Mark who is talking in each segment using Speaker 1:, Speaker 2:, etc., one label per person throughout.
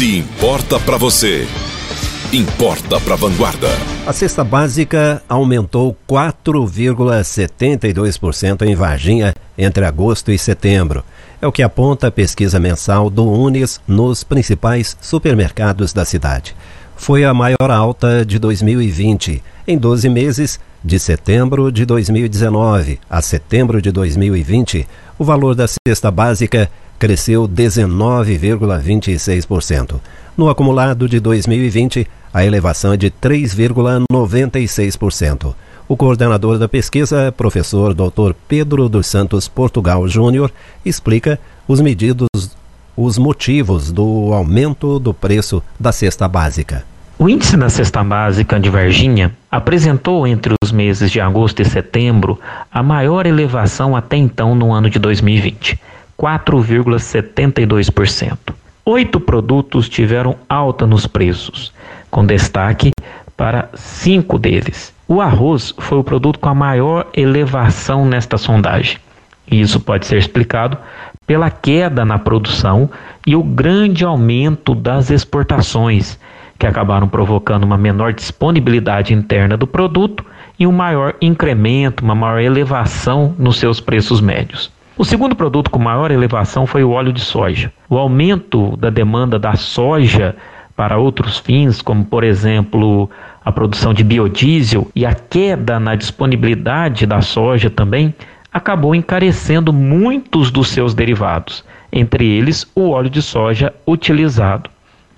Speaker 1: Se importa para você, importa para Vanguarda.
Speaker 2: A cesta básica aumentou 4,72% em Varginha entre agosto e setembro. É o que aponta a pesquisa mensal do Unis nos principais supermercados da cidade. Foi a maior alta de 2020. Em 12 meses, de setembro de 2019 a setembro de 2020, o valor da cesta básica cresceu 19,26%. No acumulado de 2020, a elevação é de 3,96%. O coordenador da pesquisa, professor Dr. Pedro dos Santos Portugal Júnior, explica os medidos, os motivos do aumento do preço da cesta básica.
Speaker 3: O índice da cesta básica de Varginha apresentou entre os meses de agosto e setembro a maior elevação até então no ano de 2020, 4,72%. Oito produtos tiveram alta nos preços, com destaque para cinco deles. O arroz foi o produto com a maior elevação nesta sondagem. E isso pode ser explicado pela queda na produção e o grande aumento das exportações que acabaram provocando uma menor disponibilidade interna do produto e um maior incremento, uma maior elevação nos seus preços médios. O segundo produto com maior elevação foi o óleo de soja. O aumento da demanda da soja para outros fins, como por exemplo a produção de biodiesel e a queda na disponibilidade da soja também, acabou encarecendo muitos dos seus derivados, entre eles o óleo de soja utilizado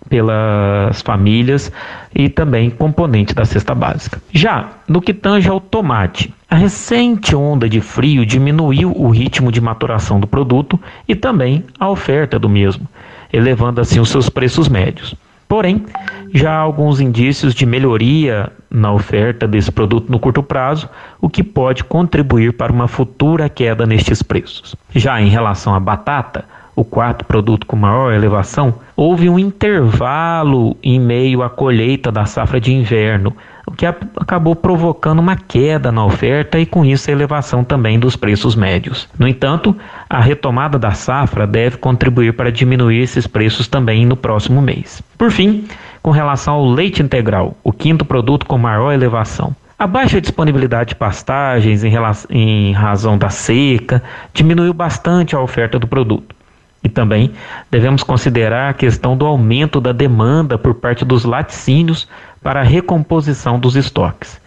Speaker 3: pelas famílias e também componente da cesta básica. Já no que tange ao tomate, a recente onda de frio diminuiu o ritmo de maturação do produto e também a oferta do mesmo, elevando assim os seus preços médios. Porém, já há alguns indícios de melhoria na oferta desse produto no curto prazo, o que pode contribuir para uma futura queda nestes preços. Já em relação à batata, o quarto produto com maior elevação, houve um intervalo em meio à colheita da safra de inverno, o que acabou provocando uma queda na oferta e com isso a elevação também dos preços médios. No entanto, a retomada da safra deve contribuir para diminuir esses preços também no próximo mês. Por fim, com relação ao leite integral, o quinto produto com maior elevação, a baixa disponibilidade de pastagens em, razão da seca diminuiu bastante a oferta do produto. E também devemos considerar a questão do aumento da demanda por parte dos laticínios para a recomposição dos estoques.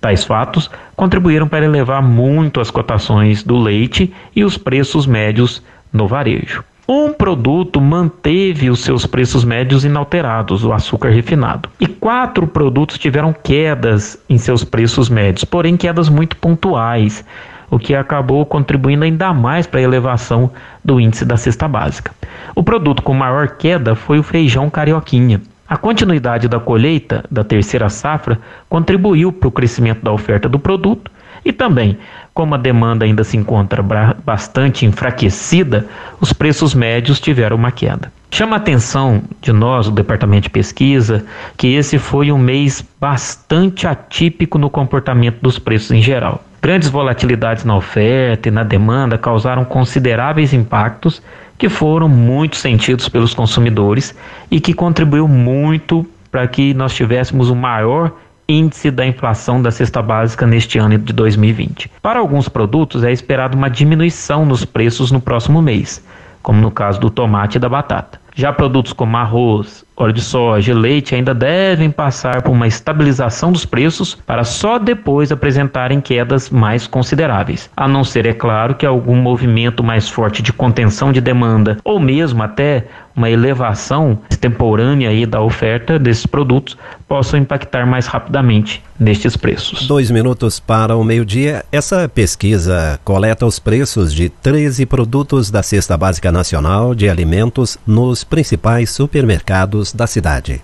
Speaker 3: Tais fatos contribuíram para elevar muito as cotações do leite e os preços médios no varejo. Um produto manteve os seus preços médios inalterados, o açúcar refinado. E quatro produtos tiveram quedas em seus preços médios, porém quedas muito pontuais, o que acabou contribuindo ainda mais para a elevação do índice da cesta básica. O produto com maior queda foi o feijão carioquinha. A continuidade da colheita da terceira safra contribuiu para o crescimento da oferta do produto e também, como a demanda ainda se encontra bastante enfraquecida, os preços médios tiveram uma queda. Chama a atenção de nós, o departamento de pesquisa, que esse foi um mês bastante atípico no comportamento dos preços em geral. Grandes volatilidades na oferta e na demanda causaram consideráveis impactos que foram muito sentidos pelos consumidores e que contribuiu muito para que nós tivéssemos o maior índice da inflação da cesta básica neste ano de 2020. Para alguns produtos é esperado uma diminuição nos preços no próximo mês, como no caso do tomate e da batata. Já produtos como arroz, óleo de soja e leite ainda devem passar por uma estabilização dos preços para só depois apresentarem quedas mais consideráveis. A não ser, é claro, que algum movimento mais forte de contenção de demanda ou mesmo até uma elevação extemporânea aí da oferta desses produtos possam impactar mais rapidamente nestes preços.
Speaker 2: Dois minutos para o meio-dia. Essa pesquisa coleta os preços de 13 produtos da Cesta Básica Nacional de Alimentos nos principais supermercados da cidade.